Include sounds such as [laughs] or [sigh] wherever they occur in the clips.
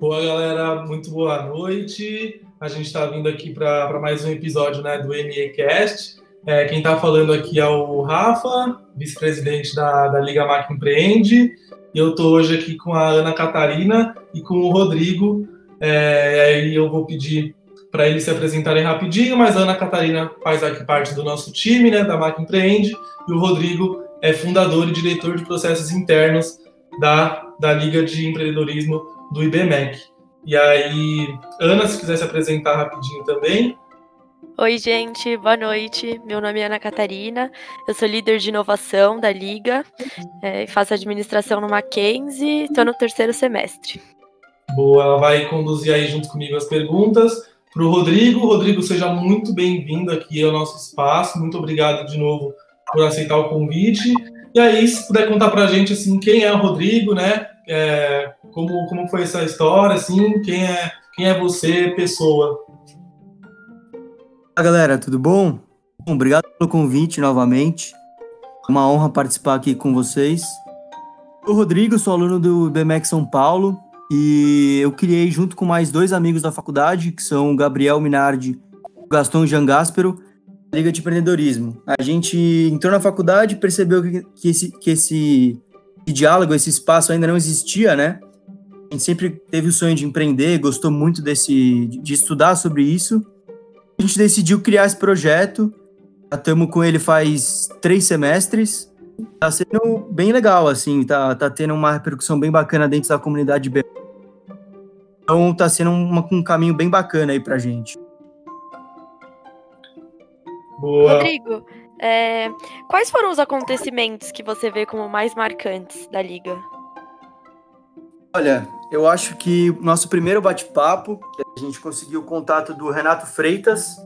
Boa, galera, muito boa noite. A gente está vindo aqui para mais um episódio né, do MEcast. É, quem está falando aqui é o Rafa, vice-presidente da, da Liga Mac Empreende. E eu estou hoje aqui com a Ana Catarina e com o Rodrigo. É, aí eu vou pedir para eles se apresentarem rapidinho, mas a Ana Catarina faz aqui parte do nosso time, né, da Mac Empreende, e o Rodrigo é fundador e diretor de processos internos da, da Liga de Empreendedorismo do IBMEC. E aí, Ana, se quiser se apresentar rapidinho também. Oi, gente, boa noite. Meu nome é Ana Catarina, eu sou líder de inovação da Liga, é, faço administração no Mackenzie, estou no terceiro semestre. Boa, ela vai conduzir aí junto comigo as perguntas. Para o Rodrigo, Rodrigo, seja muito bem-vindo aqui ao nosso espaço, muito obrigado de novo por aceitar o convite. E aí, se puder contar para a gente, assim, quem é o Rodrigo, né? É, como, como foi essa história, assim, quem é, quem é você, pessoa? Olá, galera, tudo bom? bom? Obrigado pelo convite novamente. Uma honra participar aqui com vocês. Eu, Rodrigo, sou aluno do BMX São Paulo e eu criei, junto com mais dois amigos da faculdade, que são o Gabriel Minardi e o Gaston Jangáspero, a Liga de Empreendedorismo. A gente entrou na faculdade e percebeu que, que, esse, que esse diálogo, esse espaço ainda não existia, né? A gente sempre teve o sonho de empreender, gostou muito desse, de estudar sobre isso a gente decidiu criar esse projeto. Estamos com ele faz três semestres. Tá sendo bem legal, assim, tá, tá tendo uma repercussão bem bacana dentro da comunidade B. Então tá sendo uma, um caminho bem bacana aí pra gente. Boa. Rodrigo, é, quais foram os acontecimentos que você vê como mais marcantes da Liga? Olha, eu acho que nosso primeiro bate-papo, a gente conseguiu o contato do Renato Freitas,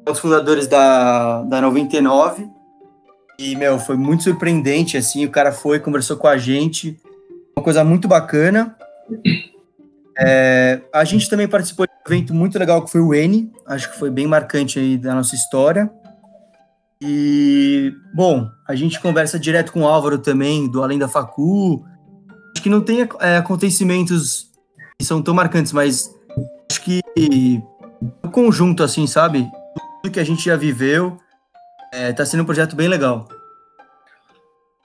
um dos fundadores da, da 99. E, meu, foi muito surpreendente, assim, o cara foi, conversou com a gente, uma coisa muito bacana. É, a gente também participou de um evento muito legal que foi o N, acho que foi bem marcante aí da nossa história. E, bom, a gente conversa direto com o Álvaro também, do Além da Facu, acho que não tem é, acontecimentos que são tão marcantes, mas acho que o conjunto, assim, sabe? Tudo que a gente já viveu, é, tá sendo um projeto bem legal.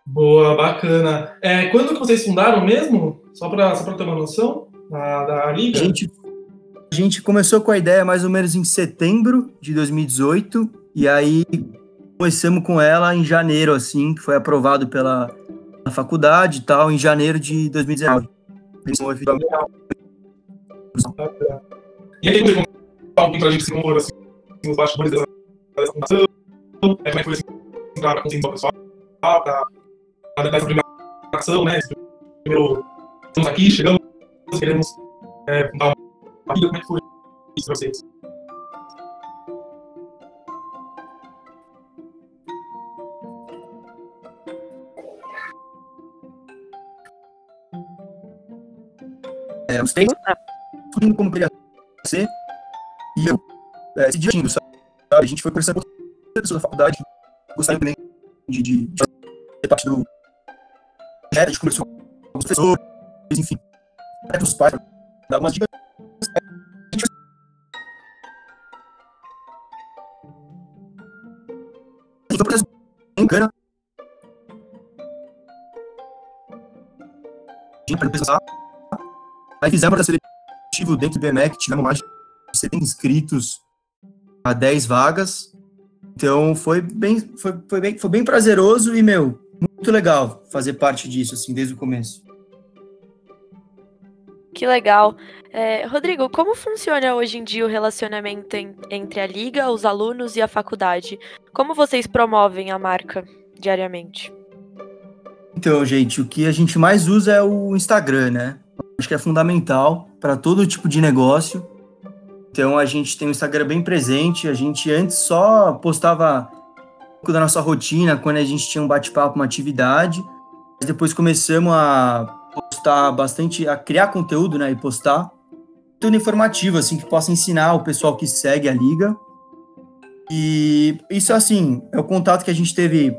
Boa, bacana. É, quando que vocês fundaram mesmo? Só para só ter uma noção da, da Liga? A gente, a gente começou com a ideia mais ou menos em setembro de 2018, e aí começamos com ela em janeiro, assim, que foi aprovado pela, na faculdade e tal, em janeiro de 2019. E aí, gente como foram assim, os bastidores dessa fundação, como é que foi o pessoal, primeira ação, né? Estamos aqui, chegamos, queremos é, uma vida, como é que foi isso vocês? É, os três descobrindo como queria ser. E eu é, se divertindo, sabe? A gente foi conversando com pessoas da faculdade, gostaram também de, de, de ser parte do projeto, a gente conversou com os professores, enfim, até os pais, dar umas dicas. Foi um processo bem bacana. Para pensar Aí fizemos processo seletivo dentro do BMEC, tivemos mais de 70 inscritos a 10 vagas. Então foi bem, foi, foi, bem, foi bem prazeroso e, meu, muito legal fazer parte disso, assim, desde o começo. Que legal. É, Rodrigo, como funciona hoje em dia o relacionamento em, entre a Liga, os alunos e a faculdade? Como vocês promovem a marca diariamente? Então, gente, o que a gente mais usa é o Instagram, né? Acho que é fundamental para todo tipo de negócio. Então a gente tem o Instagram bem presente. A gente antes só postava um pouco da nossa rotina quando a gente tinha um bate-papo, uma atividade. Depois começamos a postar bastante, a criar conteúdo, né, e postar tudo informativo assim que possa ensinar o pessoal que segue a liga. E isso assim é o contato que a gente teve,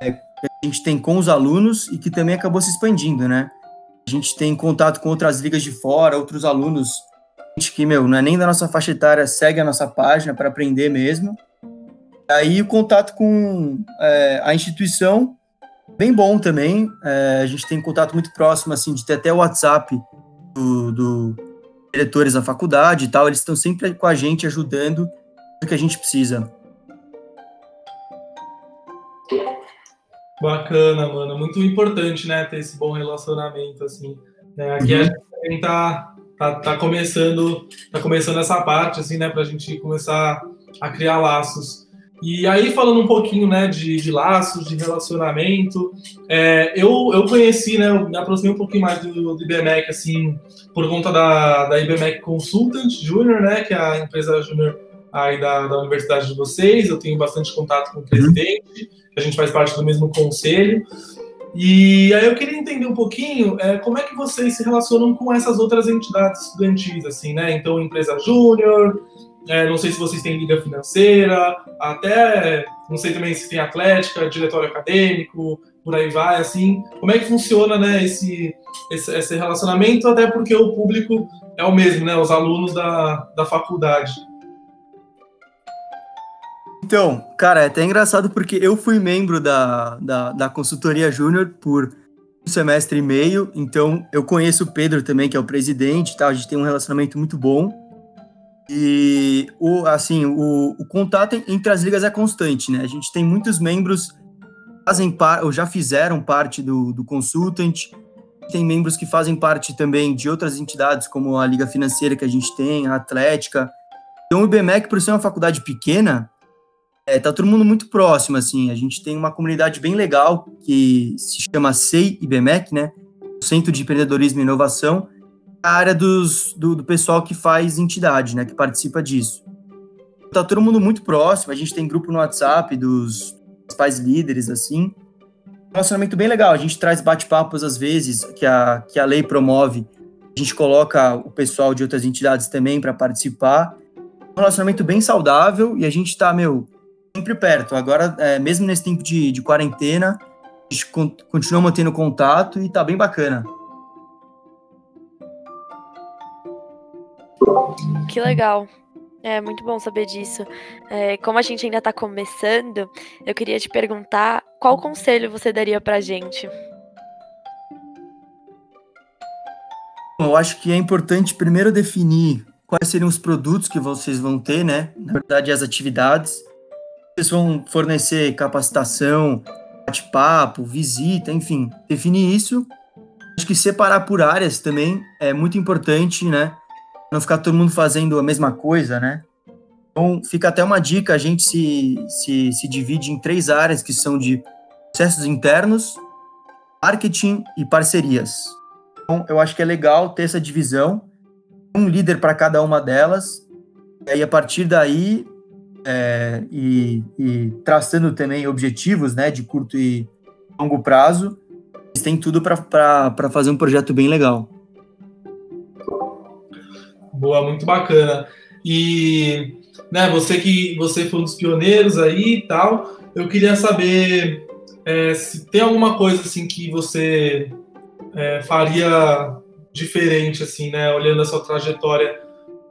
é, que a gente tem com os alunos e que também acabou se expandindo, né? A gente tem contato com outras ligas de fora, outros alunos, que, meu, não é nem da nossa faixa etária, segue a nossa página para aprender mesmo. Aí o contato com é, a instituição, bem bom também. É, a gente tem contato muito próximo, assim, de ter até o WhatsApp do, do diretores da faculdade e tal. Eles estão sempre com a gente, ajudando o que a gente precisa. Bacana, mano. Muito importante, né, ter esse bom relacionamento, assim. É, aqui uhum. a gente tá, tá, tá, começando, tá começando essa parte, assim, né, pra gente começar a criar laços. E aí, falando um pouquinho, né, de, de laços, de relacionamento, é, eu, eu conheci, né, eu me aproximei um pouquinho mais do, do IBMEC, assim, por conta da, da IBMEC Consultant Junior, né, que é a empresa júnior aí da, da universidade de vocês, eu tenho bastante contato com o presidente, a gente faz parte do mesmo conselho. E aí eu queria entender um pouquinho é, como é que vocês se relacionam com essas outras entidades estudantis, assim, né? Então, empresa júnior, é, não sei se vocês têm liga financeira, até não sei também se tem atlética, diretório acadêmico, por aí vai, assim. Como é que funciona, né, esse, esse, esse relacionamento, até porque o público é o mesmo, né? Os alunos da, da faculdade. Então, cara, é até engraçado porque eu fui membro da, da, da consultoria júnior por um semestre e meio, então eu conheço o Pedro também, que é o presidente, tá? a gente tem um relacionamento muito bom. E o assim, o, o contato entre as ligas é constante, né? A gente tem muitos membros que fazem par, ou já fizeram parte do, do consultant, tem membros que fazem parte também de outras entidades, como a Liga Financeira que a gente tem, a Atlética. Então o IBMEC, por ser uma faculdade pequena, é, tá todo mundo muito próximo, assim. A gente tem uma comunidade bem legal que se chama SEI IBMEC, né? Centro de Empreendedorismo e Inovação, a área dos, do, do, pessoal que faz entidade, né? Que participa disso. Tá todo mundo muito próximo. A gente tem grupo no WhatsApp dos principais líderes, assim. Um relacionamento bem legal. A gente traz bate-papos às vezes que a, que a lei promove. A gente coloca o pessoal de outras entidades também para participar. Um relacionamento bem saudável e a gente tá, meu, sempre perto. Agora, é, mesmo nesse tempo de, de quarentena, a gente continua mantendo contato e tá bem bacana. Que legal. É muito bom saber disso. É, como a gente ainda está começando, eu queria te perguntar qual conselho você daria para a gente? Eu acho que é importante primeiro definir quais seriam os produtos que vocês vão ter, né? Na verdade, as atividades vocês vão fornecer capacitação, bate-papo, visita, enfim, definir isso. Acho que separar por áreas também é muito importante, né? Não ficar todo mundo fazendo a mesma coisa, né? Então, fica até uma dica: a gente se, se, se divide em três áreas que são de processos internos, marketing e parcerias. Então, eu acho que é legal ter essa divisão, um líder para cada uma delas, e aí a partir daí é, e, e, traçando também objetivos né, de curto e longo prazo, eles têm tudo para fazer um projeto bem legal. Boa, muito bacana. E né, você que você foi um dos pioneiros aí e tal, eu queria saber é, se tem alguma coisa assim que você é, faria diferente, assim, né, olhando a sua trajetória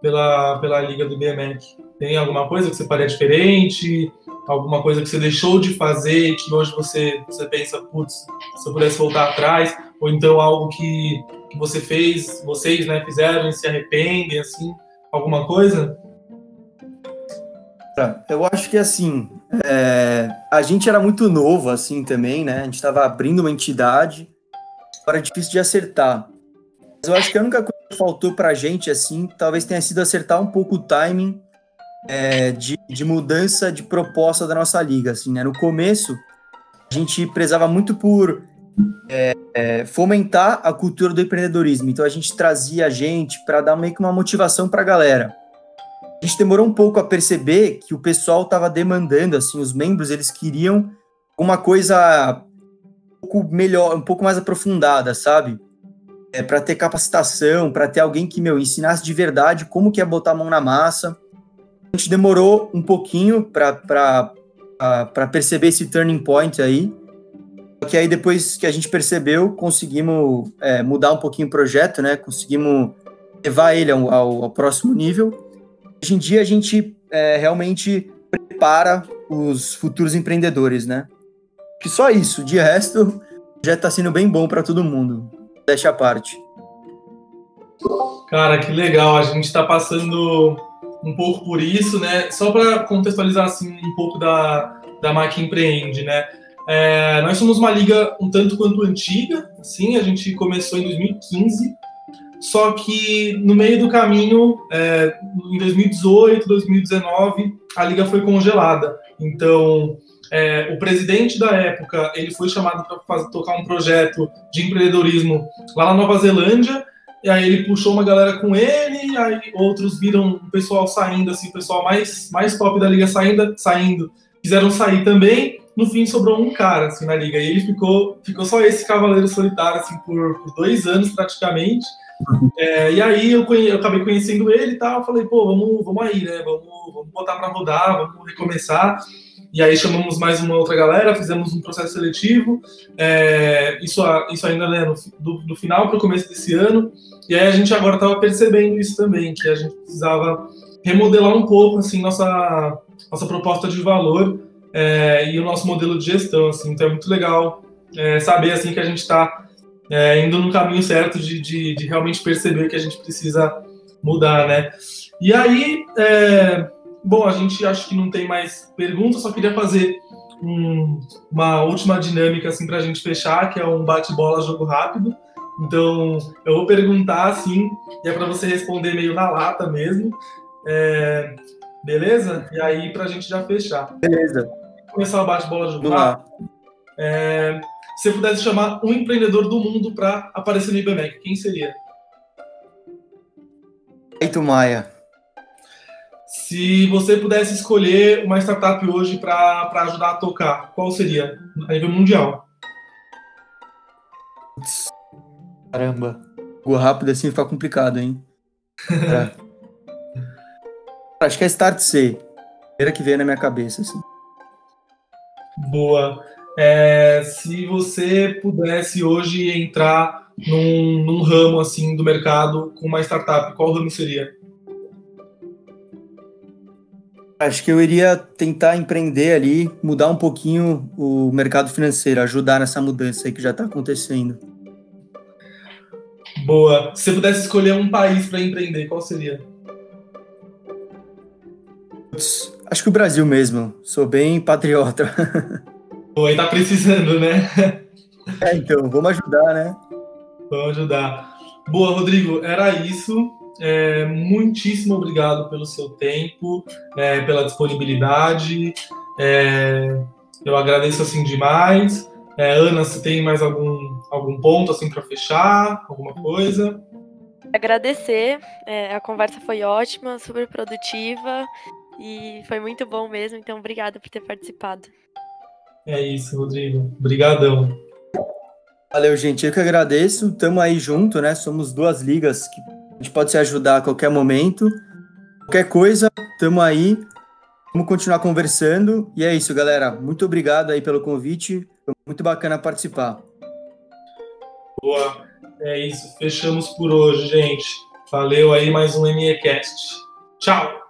pela, pela Liga do BMEC. Tem alguma coisa que você faria diferente? Alguma coisa que você deixou de fazer que hoje você, você pensa, putz, se eu pudesse voltar atrás? Ou então algo que, que você fez, vocês né, fizeram e se arrependem, assim? Alguma coisa? Tá, eu acho que assim, é, a gente era muito novo assim também, né? A gente estava abrindo uma entidade, era difícil de acertar. Mas eu acho que a única coisa que faltou para a gente assim, talvez tenha sido acertar um pouco o timing é, de, de, mudança de proposta da nossa liga. Assim, né? No começo, a gente prezava muito por é, é, fomentar a cultura do empreendedorismo. Então, a gente trazia gente para dar meio que uma motivação para a galera. A gente demorou um pouco a perceber que o pessoal estava demandando, assim, os membros eles queriam uma coisa um pouco melhor, um pouco mais aprofundada, sabe? É, para ter capacitação, para ter alguém que, meu, ensinasse de verdade como que é botar a mão na massa. A gente demorou um pouquinho para perceber esse turning point aí. que aí depois que a gente percebeu, conseguimos é, mudar um pouquinho o projeto, né? Conseguimos levar ele ao, ao, ao próximo nível. Hoje em dia a gente é, realmente prepara os futuros empreendedores, né? Que só isso, de resto já está sendo bem bom para todo mundo. Deixa a parte. Cara, que legal. A gente está passando um pouco por isso, né? Só para contextualizar assim um pouco da da Mac Empreende, né? É, nós somos uma liga um tanto quanto antiga, assim, a gente começou em 2015, só que no meio do caminho, é, em 2018, 2019, a liga foi congelada. Então, é, o presidente da época ele foi chamado para tocar um projeto de empreendedorismo lá na Nova Zelândia, e aí ele puxou uma galera com ele, aí outros viram o pessoal saindo, assim, o pessoal mais, mais top da liga saindo, saindo, quiseram sair também, no fim sobrou um cara assim na liga. E ele ficou, ficou só esse cavaleiro solitário assim por, por dois anos praticamente. É, e aí eu, eu, acabei conhecendo ele e tal. Falei, pô, vamos, vamos aí, né? Vamos, vamos botar para rodar, vamos recomeçar. E aí chamamos mais uma outra galera, fizemos um processo seletivo. É, isso, isso ainda né, no, do, do final para o começo desse ano. E aí a gente agora estava percebendo isso também, que a gente precisava remodelar um pouco assim nossa nossa proposta de valor é, e o nosso modelo de gestão, assim. Então é muito legal é, saber assim que a gente está é, indo no caminho certo de, de, de, realmente perceber que a gente precisa mudar, né? E aí, é, bom, a gente acho que não tem mais perguntas, só queria fazer um, uma última dinâmica assim para a gente fechar, que é um bate-bola jogo rápido. Então, eu vou perguntar assim, e é para você responder meio na lata mesmo. É, Beleza? E aí, pra gente já fechar. Beleza. Começar o bate-bola de lá. É, se você pudesse chamar um empreendedor do mundo para aparecer no IBMEC, quem seria? Eito Maia. Se você pudesse escolher uma startup hoje para ajudar a tocar, qual seria? A nível mundial. Caramba. Ficou rápido assim fica complicado, hein? [laughs] É. Acho que é Start C. Primeira que veio na minha cabeça, assim. Boa. É, se você pudesse hoje entrar num, num, ramo assim do mercado com uma startup, qual ramo seria? Acho que eu iria tentar empreender ali, mudar um pouquinho o mercado financeiro, ajudar nessa mudança aí que já está acontecendo. Boa. Se você pudesse escolher um país para empreender, qual seria? Acho que o Brasil mesmo. Sou bem patriota. [laughs] Oi, tá precisando, né? É, então, vamos ajudar, né? Vamos ajudar. Boa, Rodrigo, era isso. É, muitíssimo obrigado pelo seu tempo, é, pela disponibilidade. É, eu agradeço assim demais. É, Ana, se tem mais algum, algum ponto assim para fechar, alguma coisa? Agradecer, é, a conversa foi ótima, super produtiva. E foi muito bom mesmo, então obrigada por ter participado. É isso, Rodrigo. Obrigadão. Valeu, gente. Eu que agradeço. Estamos aí junto, né? Somos duas ligas que a gente pode se ajudar a qualquer momento. Qualquer coisa, estamos aí. Vamos continuar conversando. E é isso, galera. Muito obrigado aí pelo convite. Foi muito bacana participar. Boa. É isso. Fechamos por hoje, gente. Valeu aí mais um MEcast. Tchau.